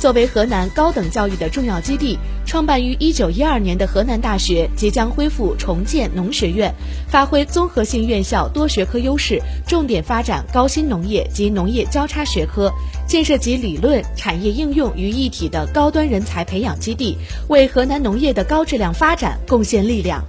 作为河南高等教育的重要基地创办于一九一二年的河南大学即将恢复重建农学院发挥综合性院校多学科优势重点发展高新农业及农业交叉学科建设集理论产业应用于一体的高端人才培养基地为河南农业的高质量发展贡献力量。